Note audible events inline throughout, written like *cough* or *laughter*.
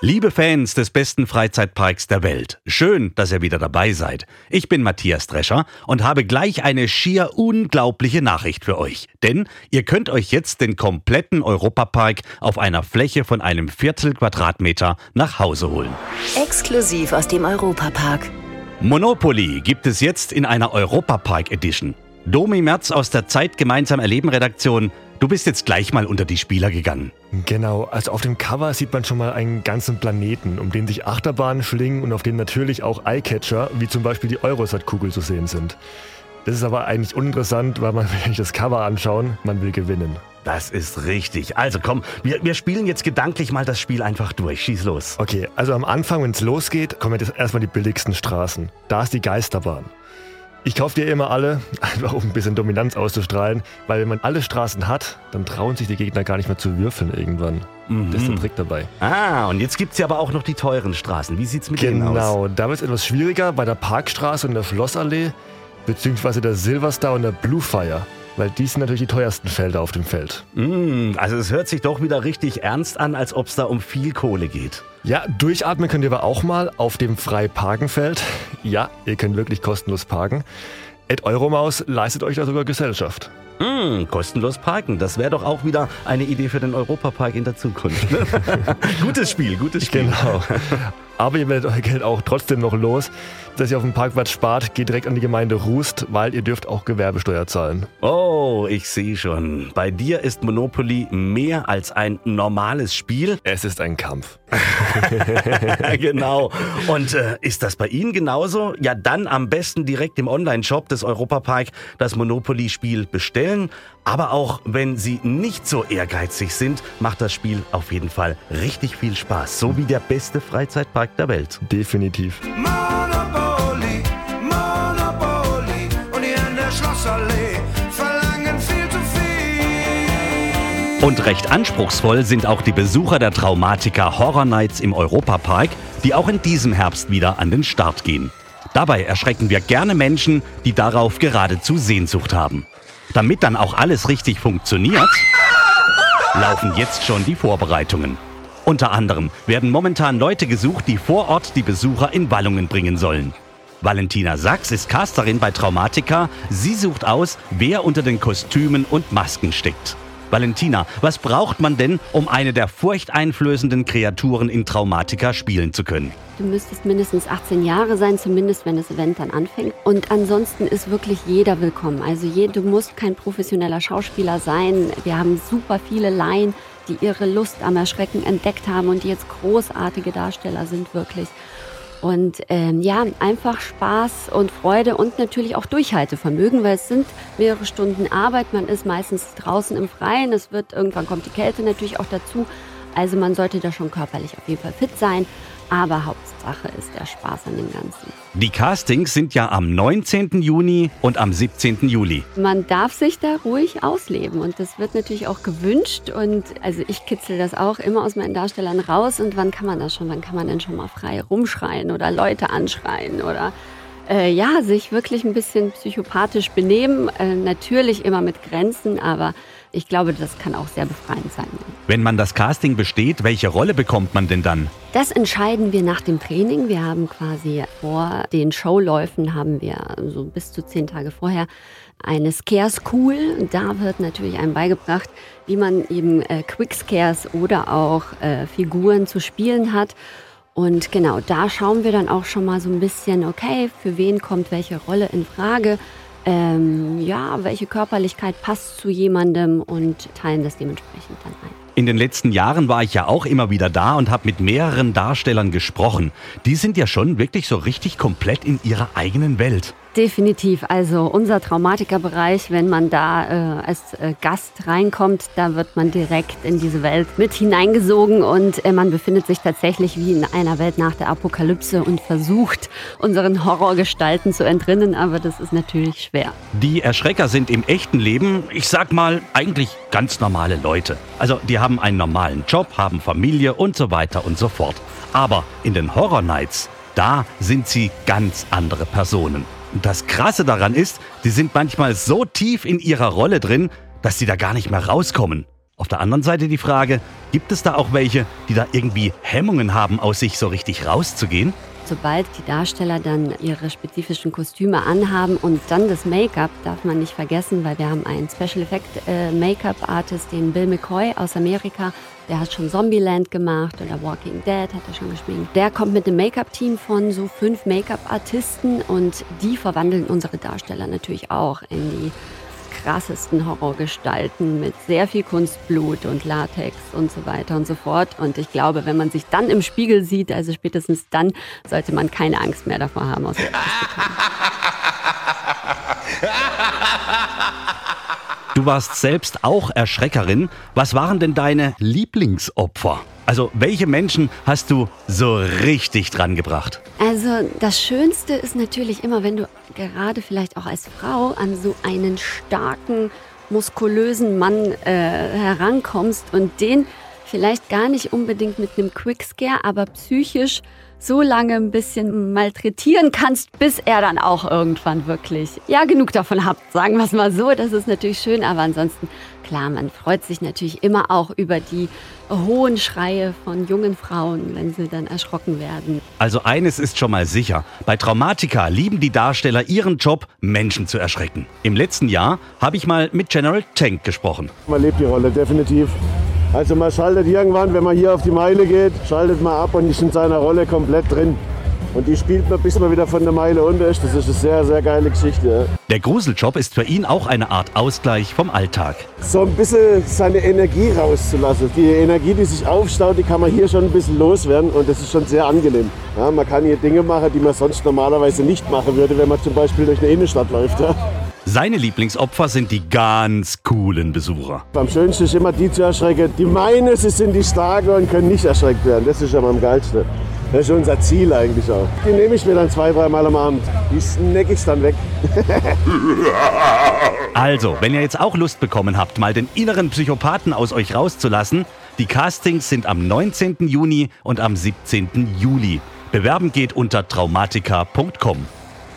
Liebe Fans des besten Freizeitparks der Welt, schön, dass ihr wieder dabei seid. Ich bin Matthias Drescher und habe gleich eine schier unglaubliche Nachricht für euch. Denn ihr könnt euch jetzt den kompletten Europapark auf einer Fläche von einem Viertel Quadratmeter nach Hause holen. Exklusiv aus dem Europapark. Monopoly gibt es jetzt in einer Europapark Edition. Domi Merz aus der Zeit gemeinsam erleben Redaktion Du bist jetzt gleich mal unter die Spieler gegangen. Genau, also auf dem Cover sieht man schon mal einen ganzen Planeten, um den sich Achterbahnen schlingen und auf dem natürlich auch Eyecatcher, wie zum Beispiel die Eurosat-Kugel zu sehen sind. Das ist aber eigentlich uninteressant, weil man *laughs* will nicht das Cover anschauen, man will gewinnen. Das ist richtig. Also komm, wir, wir spielen jetzt gedanklich mal das Spiel einfach durch. Schieß los. Okay, also am Anfang, wenn es losgeht, kommen jetzt erstmal die billigsten Straßen. Da ist die Geisterbahn. Ich kaufe dir immer alle, *laughs* einfach um ein bisschen Dominanz auszustrahlen, weil wenn man alle Straßen hat, dann trauen sich die Gegner gar nicht mehr zu würfeln irgendwann. Mhm. Das ist der Trick dabei. Ah, und jetzt gibt es ja aber auch noch die teuren Straßen. Wie sieht es mit genau, denen aus? Genau, da wird es etwas schwieriger bei der Parkstraße und der Schlossallee, beziehungsweise der Silverstar und der Bluefire. Weil die sind natürlich die teuersten Felder auf dem Feld. Mm, also es hört sich doch wieder richtig ernst an, als ob es da um viel Kohle geht. Ja, durchatmen könnt ihr aber auch mal auf dem Frei-Parken-Feld. Ja, ihr könnt wirklich kostenlos parken. Ed Euromaus leistet euch da sogar Gesellschaft. Mm, kostenlos parken, das wäre doch auch wieder eine Idee für den Europapark in der Zukunft. *laughs* gutes Spiel, gutes Spiel. Genau. Aber ihr werdet euer Geld auch trotzdem noch los. Dass ihr auf dem Parkplatz spart, geht direkt an die Gemeinde Rust, weil ihr dürft auch Gewerbesteuer zahlen. Oh, ich sehe schon. Bei dir ist Monopoly mehr als ein normales Spiel. Es ist ein Kampf. *laughs* genau. Und äh, ist das bei Ihnen genauso? Ja, dann am besten direkt im Online-Shop des Europapark das Monopoly-Spiel bestellen. Aber auch wenn Sie nicht so ehrgeizig sind, macht das Spiel auf jeden Fall richtig viel Spaß. So wie der beste Freizeitpark der Welt. Definitiv. Monopoly, Monopoly und hier in der Schlossallee verlangen viel zu viel. Und recht anspruchsvoll sind auch die Besucher der Traumatiker Horror Nights im Europapark, die auch in diesem Herbst wieder an den Start gehen. Dabei erschrecken wir gerne Menschen, die darauf geradezu Sehnsucht haben. Damit dann auch alles richtig funktioniert, laufen jetzt schon die Vorbereitungen. Unter anderem werden momentan Leute gesucht, die vor Ort die Besucher in Wallungen bringen sollen. Valentina Sachs ist Casterin bei Traumatica. Sie sucht aus, wer unter den Kostümen und Masken steckt. Valentina, was braucht man denn, um eine der furchteinflößenden Kreaturen in Traumatica spielen zu können? Du müsstest mindestens 18 Jahre sein, zumindest wenn das Event dann anfängt. Und ansonsten ist wirklich jeder willkommen. Also je, du musst kein professioneller Schauspieler sein. Wir haben super viele Laien, die ihre Lust am Erschrecken entdeckt haben und die jetzt großartige Darsteller sind wirklich. Und ähm, ja, einfach Spaß und Freude und natürlich auch Durchhaltevermögen, weil es sind mehrere Stunden Arbeit. Man ist meistens draußen im Freien. Es wird irgendwann kommt die Kälte natürlich auch dazu. Also man sollte da schon körperlich auf jeden Fall fit sein. Aber Hauptsache ist der Spaß an dem Ganzen. Die Castings sind ja am 19. Juni und am 17. Juli. Man darf sich da ruhig ausleben und das wird natürlich auch gewünscht. Und also ich kitzel das auch immer aus meinen Darstellern raus. Und wann kann man das schon? Wann kann man denn schon mal frei rumschreien oder Leute anschreien oder äh, ja, sich wirklich ein bisschen psychopathisch benehmen. Äh, natürlich immer mit Grenzen, aber ich glaube, das kann auch sehr befreiend sein. Wenn man das Casting besteht, welche Rolle bekommt man denn dann? Das entscheiden wir nach dem Training. Wir haben quasi vor den Showläufen haben wir so bis zu zehn Tage vorher eine Scare School. Da wird natürlich einem beigebracht, wie man eben äh, Quick Scares oder auch äh, Figuren zu spielen hat. Und genau, da schauen wir dann auch schon mal so ein bisschen, okay, für wen kommt welche Rolle in Frage ähm, ja, welche Körperlichkeit passt zu jemandem und teilen das dementsprechend dann ein. In den letzten Jahren war ich ja auch immer wieder da und habe mit mehreren Darstellern gesprochen. Die sind ja schon wirklich so richtig komplett in ihrer eigenen Welt. Definitiv. Also unser Traumatikerbereich, wenn man da äh, als äh, Gast reinkommt, da wird man direkt in diese Welt mit hineingesogen und äh, man befindet sich tatsächlich wie in einer Welt nach der Apokalypse und versucht, unseren Horrorgestalten zu entrinnen, aber das ist natürlich schwer. Die Erschrecker sind im echten Leben, ich sag mal, eigentlich ganz normale Leute. Also die haben einen normalen Job, haben Familie und so weiter und so fort. Aber in den Horror Nights, da sind sie ganz andere Personen. Und das Krasse daran ist, sie sind manchmal so tief in ihrer Rolle drin, dass sie da gar nicht mehr rauskommen. Auf der anderen Seite die Frage, gibt es da auch welche, die da irgendwie Hemmungen haben, aus sich so richtig rauszugehen? Sobald die Darsteller dann ihre spezifischen Kostüme anhaben und dann das Make-up, darf man nicht vergessen, weil wir haben einen Special Effect äh, Make-up Artist, den Bill McCoy aus Amerika. Der hat schon Zombieland gemacht oder Walking Dead hat er schon gespielt. Der kommt mit einem Make-up-Team von so fünf Make-up-Artisten und die verwandeln unsere Darsteller natürlich auch in die krassesten Horrorgestalten mit sehr viel Kunstblut und Latex und so weiter und so fort. Und ich glaube, wenn man sich dann im Spiegel sieht, also spätestens dann, sollte man keine Angst mehr davor haben, aus der *laughs* Du warst selbst auch Erschreckerin. Was waren denn deine Lieblingsopfer? Also welche Menschen hast du so richtig dran gebracht? Also das Schönste ist natürlich immer, wenn du gerade vielleicht auch als Frau an so einen starken, muskulösen Mann äh, herankommst und den vielleicht gar nicht unbedingt mit einem Quickscare, aber psychisch so lange ein bisschen malträtieren kannst, bis er dann auch irgendwann wirklich, ja, genug davon habt, sagen wir es mal so. Das ist natürlich schön, aber ansonsten, klar, man freut sich natürlich immer auch über die hohen Schreie von jungen Frauen, wenn sie dann erschrocken werden. Also eines ist schon mal sicher. Bei Traumatica lieben die Darsteller ihren Job, Menschen zu erschrecken. Im letzten Jahr habe ich mal mit General Tank gesprochen. Man lebt die Rolle, definitiv. Also man schaltet irgendwann, wenn man hier auf die Meile geht, schaltet man ab und ist in seiner Rolle komplett drin. Und die spielt man, bis man wieder von der Meile unter ist. Das ist eine sehr, sehr geile Geschichte. Der Gruseljob ist für ihn auch eine Art Ausgleich vom Alltag. So ein bisschen seine Energie rauszulassen. Die Energie, die sich aufstaut, die kann man hier schon ein bisschen loswerden und das ist schon sehr angenehm. Ja, man kann hier Dinge machen, die man sonst normalerweise nicht machen würde, wenn man zum Beispiel durch eine Innenstadt läuft. Ja. Seine Lieblingsopfer sind die ganz coolen Besucher. Am schönsten ist immer die zu erschrecken, die meinen, sie sind die Starke und können nicht erschreckt werden. Das ist immer am geilsten. Das ist unser Ziel eigentlich auch. Die nehme ich mir dann zwei, dreimal am Abend. Die snack ich dann weg. *laughs* Also, wenn ihr jetzt auch Lust bekommen habt, mal den inneren Psychopathen aus euch rauszulassen, die Castings sind am 19. Juni und am 17. Juli. Bewerben geht unter traumatica.com.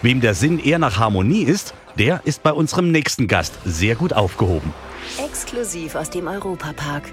Wem der Sinn eher nach Harmonie ist, der ist bei unserem nächsten Gast sehr gut aufgehoben. Exklusiv aus dem Europapark.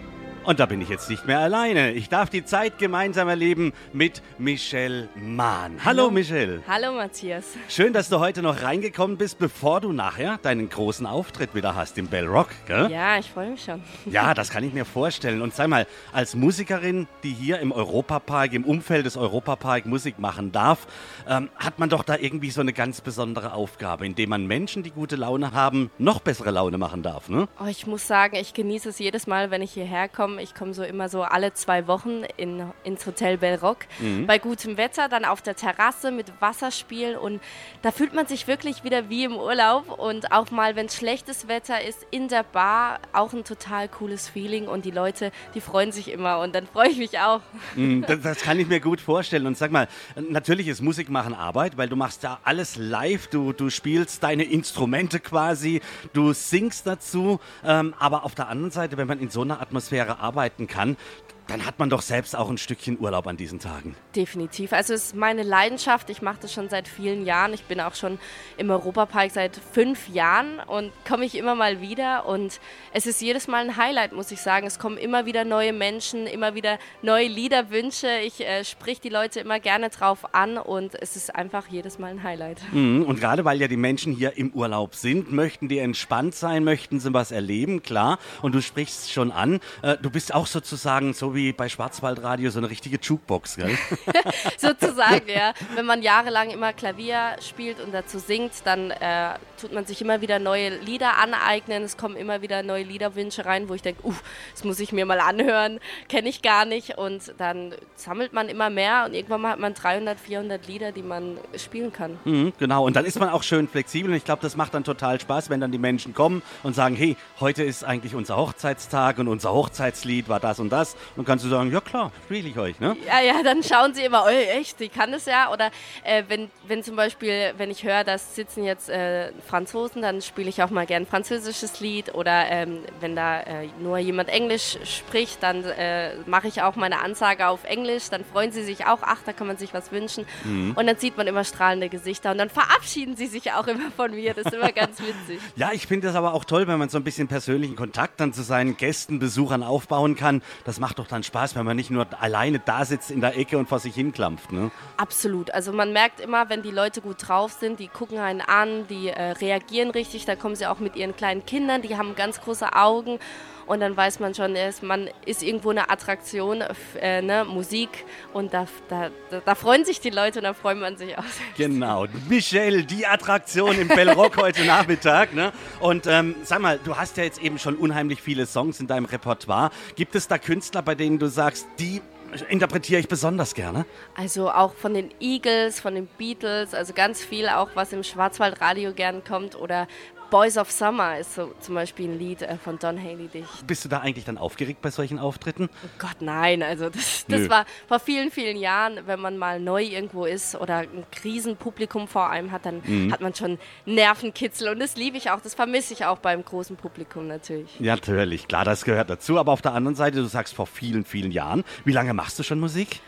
Und da bin ich jetzt nicht mehr alleine. Ich darf die Zeit gemeinsam erleben mit Michelle Mahn. Hallo Michelle. Hallo Matthias. Schön, dass du heute noch reingekommen bist, bevor du nachher deinen großen Auftritt wieder hast im Bell Rock. Gell? Ja, ich freue mich schon. *laughs* Ja, das kann ich mir vorstellen. Und sag mal, als Musikerin, die hier im Europapark, im Umfeld des Europapark Musik machen darf, ähm, hat man doch da irgendwie so eine ganz besondere Aufgabe, indem man Menschen, die gute Laune haben, noch bessere Laune machen darf. Ne? Oh, ich muss sagen, ich genieße es jedes Mal, wenn ich hierher komme. Ich komme so immer so alle zwei Wochen in, ins Hotel Bell Rock. Bei gutem Wetter, dann auf der Terrasse mit Wasserspiel. Und da fühlt man sich wirklich wieder wie im Urlaub. Und auch mal, wenn es schlechtes Wetter ist, in der Bar auch ein total cooles Feeling. Und die Leute, die freuen sich immer. Und dann freue ich mich auch. Mm, *laughs* Das, das kann ich mir gut vorstellen. Und sag mal, natürlich ist Musik machen Arbeit, weil du machst da alles live. Du, du spielst deine Instrumente quasi, du singst dazu. Ähm, aber auf der anderen Seite, wenn man in so einer Atmosphäre arbeiten kann, dann hat man doch selbst auch ein Stückchen Urlaub an diesen Tagen. Definitiv. Also es ist meine Leidenschaft. Ich mache das schon seit vielen Jahren. Ich bin auch schon im Europapark seit fünf Jahren und komme ich immer mal wieder. Und es ist jedes Mal ein Highlight, muss ich sagen. Es kommen immer wieder neue Menschen, immer wieder neue Liederwünsche. Ich äh, sprich die Leute immer gerne drauf an und es ist einfach jedes Mal ein Highlight. Mhm, Und gerade weil ja die Menschen hier im Urlaub sind, möchten die entspannt sein, möchten sie was erleben, klar. Und du sprichst schon an, äh, du bist auch sozusagen, so wie wie bei Schwarzwaldradio so eine richtige Jukebox, gell? *laughs* *laughs* Sozusagen, ja. Wenn man jahrelang immer Klavier spielt und dazu singt, dann äh, tut man sich immer wieder neue Lieder aneignen. Es kommen immer wieder neue Liederwünsche rein, wo ich denke, uh, das muss ich mir mal anhören, kenne ich gar nicht. Und dann sammelt man immer mehr und irgendwann mal hat man 300, 400 Lieder, die man spielen kann. Mhm, genau, und dann ist man auch schön flexibel und ich glaube, das macht dann total Spaß, wenn dann die Menschen kommen und sagen, hey, heute ist eigentlich unser Hochzeitstag und unser Hochzeitslied war das und das. Und kannst du sagen, ja klar, spiele ich euch, ne? Ja, ja, dann schauen sie immer, oh, echt, die kann das ja. Oder äh, wenn, wenn zum Beispiel, wenn ich höre, da sitzen jetzt äh, Franzosen, dann spiele ich auch mal gern ein französisches Lied. Oder ähm, wenn da äh, nur jemand Englisch spricht, dann äh, mache ich auch meine Ansage auf Englisch. Dann freuen sie sich auch, ach, da kann man sich was wünschen. Mhm. Und dann sieht man immer strahlende Gesichter. Und dann verabschieden sie sich auch immer von mir. Das ist immer ganz witzig. *laughs* Ja, ich finde das aber auch toll, wenn man so ein bisschen persönlichen Kontakt dann zu seinen Gästen, Besuchern aufbauen kann. Das macht doch dann Spaß, wenn man nicht nur alleine da sitzt in der Ecke und vor sich hinklampft. Ne? Absolut. Also man merkt immer, wenn die Leute gut drauf sind, die gucken einen an, die äh, reagieren richtig, da kommen sie auch mit ihren kleinen Kindern, die haben ganz große Augen und dann weiß man schon, ist- man ist irgendwo eine Attraktion, äh, ne, Musik und da, da, da, da freuen sich die Leute und da freut man sich auch. Genau, Michelle, die Attraktion im Bellrock *laughs* heute Nachmittag. Ne? Und ähm, sag mal, du hast ja jetzt eben schon unheimlich viele Songs in deinem Repertoire. Gibt es da Künstler, bei denen du sagst, die interpretiere ich besonders gerne? Also auch von den Eagles, von den Beatles, also ganz viel auch, was im Schwarzwaldradio gern kommt oder Boys of Summer ist so zum Beispiel ein Lied äh, von Don Haley Dich. Bist du da eigentlich dann aufgeregt bei solchen Auftritten? Oh Gott, nein. Also das, das war vor vielen, vielen Jahren, wenn man mal neu irgendwo ist oder ein Krisenpublikum vor einem hat, dann Mhm. hat man schon Nervenkitzel und das liebe ich auch, das vermisse ich auch beim großen Publikum natürlich. Ja, natürlich, klar, das gehört dazu. Aber auf der anderen Seite, du sagst vor vielen, vielen Jahren. Wie lange machst du schon Musik?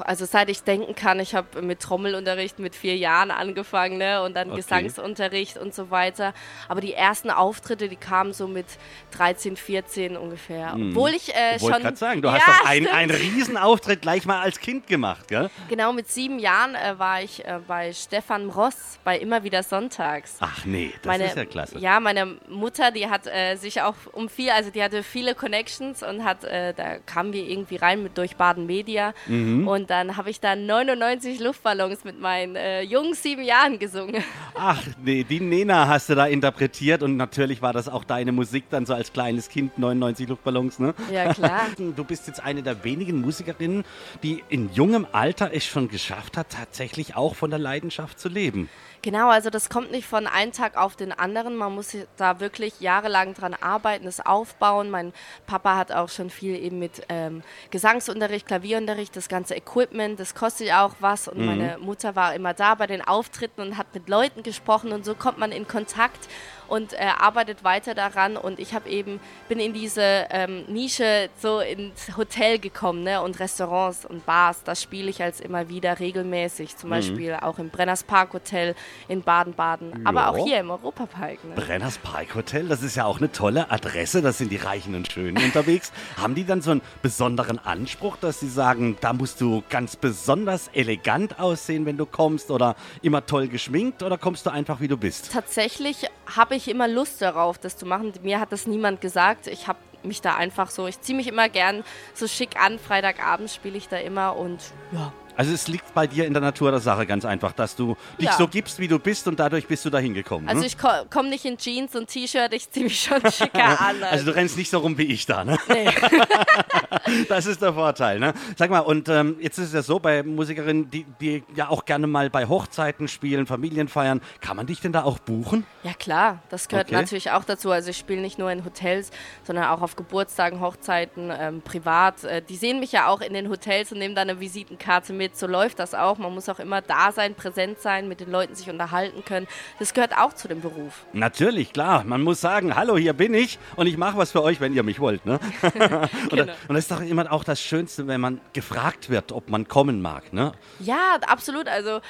Also seit ich denken kann, ich habe mit Trommelunterricht mit vier Jahren angefangen ne? und dann Okay. Gesangsunterricht und so weiter. Aber die ersten Auftritte, die kamen so mit 13, 14 ungefähr. Obwohl ich äh, Ich wollte schon... gerade sagen, du Ja, hast doch einen, einen Riesenauftritt gleich mal als Kind gemacht, gell? Genau, mit sieben Jahren äh, war ich äh, bei Stefan Ross bei Immer wieder Sonntags. Ach nee, das meine, ist ja klasse. Ja, meine Mutter, die hat äh, sich auch um viel, also die hatte viele Connections und hat, äh, da kamen wir irgendwie rein mit durch Baden Media Mhm. Und dann habe ich da 99 Luftballons mit meinen äh, jungen sieben Jahren gesungen. *laughs* Ach nee, die Nena hast du da interpretiert und natürlich war das auch deine Musik dann so als kleines Kind, 99 Luftballons, ne? Ja, klar. *laughs* Du bist jetzt eine der wenigen Musikerinnen, die in jungem Alter es schon geschafft hat, tatsächlich auch von der Leidenschaft zu leben. Genau, also das kommt nicht von einem Tag auf den anderen. Man muss da wirklich jahrelang dran arbeiten, es aufbauen. Mein Papa hat auch schon viel eben mit ähm, Gesangsunterricht, Klavierunterricht, das ganze Equipment, das kostet ja auch was. Und meine Mutter war immer da bei den Auftritten und hat mit Leuten gesprochen und so kommt man in Kontakt und äh, arbeitet weiter daran. Und ich habe eben, bin in diese ähm, Nische so ins Hotel gekommen ne? und Restaurants und Bars. Das spiele ich als immer wieder regelmäßig. Zum Beispiel auch im Brenners Park Hotel in Baden-Baden, aber auch hier im Europapark. Ne? Brenners Park Hotel, das ist ja auch eine tolle Adresse, da sind die Reichen und Schönen unterwegs. *laughs* Haben die dann so einen besonderen Anspruch, dass sie sagen, da musst du ganz besonders elegant aussehen, wenn du kommst oder immer toll geschminkt oder kommst du einfach wie du bist? Tatsächlich habe ich immer Lust darauf, das zu machen. Mir hat das niemand gesagt. Ich habe mich da einfach so, ich ziehe mich immer gern so schick an. Freitagabend spiele ich da immer und ja, Also es liegt bei dir in der Natur der Sache ganz einfach, dass du dich Ja. so gibst, wie du bist und dadurch bist du da hingekommen. Also ne? ich ko komme nicht in Jeans und T-Shirt, ich ziehe mich schon schicker *laughs* an. Also du rennst nicht so rum wie ich da, ne? Nee. *laughs* Das ist der Vorteil, ne? Sag mal, und ähm, jetzt ist es ja so, bei Musikerinnen, die, die ja auch gerne mal bei Hochzeiten spielen, Familien feiern, kann man dich denn da auch buchen? Ja klar, das gehört Okay. natürlich auch dazu. Also ich spiele nicht nur in Hotels, sondern auch auf Geburtstagen, Hochzeiten, ähm, privat. Äh, die sehen mich ja auch in den Hotels und nehmen dann eine Visitenkarte mit. So läuft das auch. Man muss auch immer da sein, präsent sein, mit den Leuten sich unterhalten können. Das gehört auch zu dem Beruf. Natürlich, klar. Man muss sagen, hallo, hier bin ich und ich mache was für euch, wenn ihr mich wollt, ne? *laughs* und, Genau. und das ist doch immer auch das Schönste, wenn man gefragt wird, ob man kommen mag, ne? Ja, absolut. Also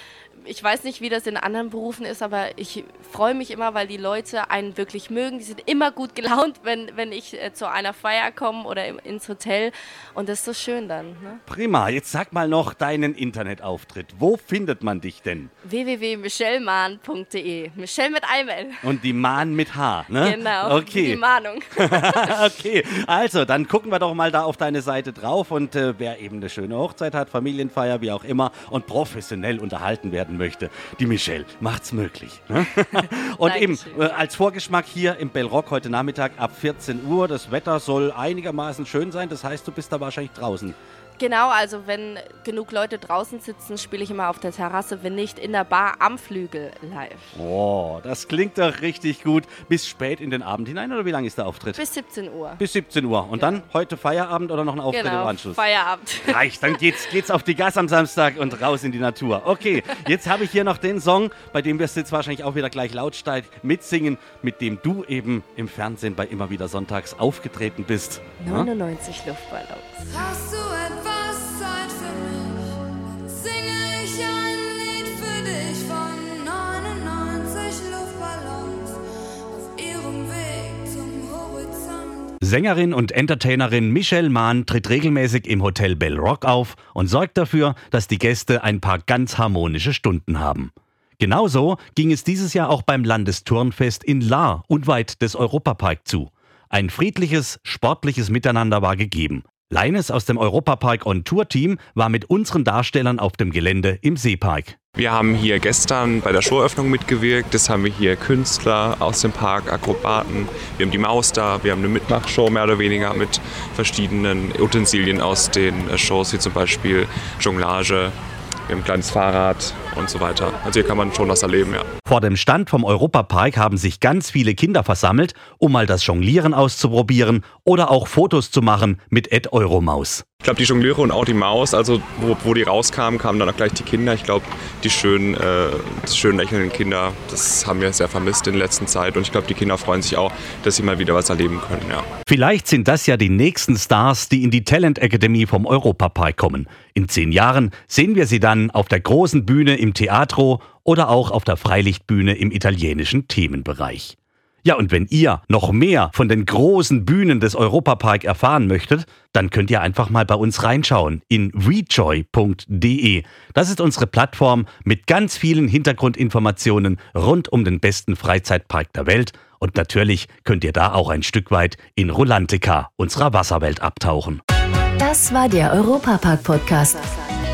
ich weiß nicht, wie das in anderen Berufen ist, aber ich freue mich immer, weil die Leute einen wirklich mögen. Die sind immer gut gelaunt, *laughs* wenn, wenn ich äh, zu einer Feier komme oder im, ins Hotel. Und das ist so schön dann. Ne? Prima, jetzt sag mal noch deinen Internetauftritt. Wo findet man dich denn? www.michellemahn.de. Michelle mit einem L. Und die Mahn mit H, ne? Genau. *laughs* Okay. Die Mahnung. *laughs* okay, also dann gucken wir doch mal da auf deine Seite drauf und äh, wer eben eine schöne Hochzeit hat, Familienfeier, wie auch immer und professionell unterhalten werden möchte, die Michelle macht's möglich. Ne? *laughs* und eben äh, als Vorgeschmack hier im Bellrock heute Nachmittag ab 14 Uhr. Das Wetter soll einigermaßen schön sein, das heißt, du bist da wahrscheinlich draußen. Genau, also wenn genug Leute draußen sitzen, spiele ich immer auf der Terrasse, wenn nicht in der Bar am Flügel live. Oh, das klingt doch richtig gut. Bis spät in den Abend hinein oder wie lange ist der Auftritt? Bis 17 Uhr. Bis 17 Uhr. Und dann heute Feierabend oder noch ein Auftritt im genau, Anschluss? Feierabend. *laughs* Reicht, dann geht's, geht's auf die Gas am Samstag und raus in die Natur. Okay, jetzt habe ich hier noch den Song, bei dem wirst du jetzt wahrscheinlich auch wieder gleich lautstark mitsingen, mit dem du eben im Fernsehen bei immer wieder Sonntags aufgetreten bist. Ja? 99 Luftballons. Hast du Sängerin und Entertainerin Michelle Mahn tritt regelmäßig im Hotel Bell Rock auf und sorgt dafür, dass die Gäste ein paar ganz harmonische Stunden haben. Genauso ging es dieses Jahr auch beim Landesturnfest in Lahr, unweit des Europapark zu. Ein friedliches, sportliches Miteinander war gegeben. Leines aus dem Europapark On Tour Team war mit unseren Darstellern auf dem Gelände im Seepark. Wir haben hier gestern bei der Showeröffnung mitgewirkt. Das haben wir hier Künstler aus dem Park, Akrobaten. Wir haben die Maus da. Wir haben eine Mitmachshow mehr oder weniger mit verschiedenen Utensilien aus den Shows, wie zum Beispiel Jonglage. Ein kleines Fahrrad und so weiter. Also hier kann man schon was erleben, ja. Vor dem Stand vom Europapark haben sich ganz viele Kinder versammelt, um mal das Jonglieren auszuprobieren oder auch Fotos zu machen mit Ed Euromaus. Ich glaube, die Jongleure und auch die Maus, also wo, wo die rauskamen, kamen dann auch gleich die Kinder. Ich glaube, die schönen, äh, die schön lächelnden Kinder, das haben wir sehr vermisst in der letzten Zeit. Und ich glaube, die Kinder freuen sich auch, dass sie mal wieder was erleben können, ja. Vielleicht sind das ja die nächsten Stars, die in die Talent Academy vom Europapark kommen. In zehn Jahren sehen wir sie dann auf der großen Bühne im Teatro oder auch auf der Freilichtbühne im italienischen Themenbereich. Ja, und wenn ihr noch mehr von den großen Bühnen des Europapark erfahren möchtet, dann könnt ihr einfach mal bei uns reinschauen in rejoy.de. Das ist unsere Plattform mit ganz vielen Hintergrundinformationen rund um den besten Freizeitpark der Welt. Und natürlich könnt ihr da auch ein Stück weit in Rolantica, unserer Wasserwelt, abtauchen. Das war der Europapark-Podcast.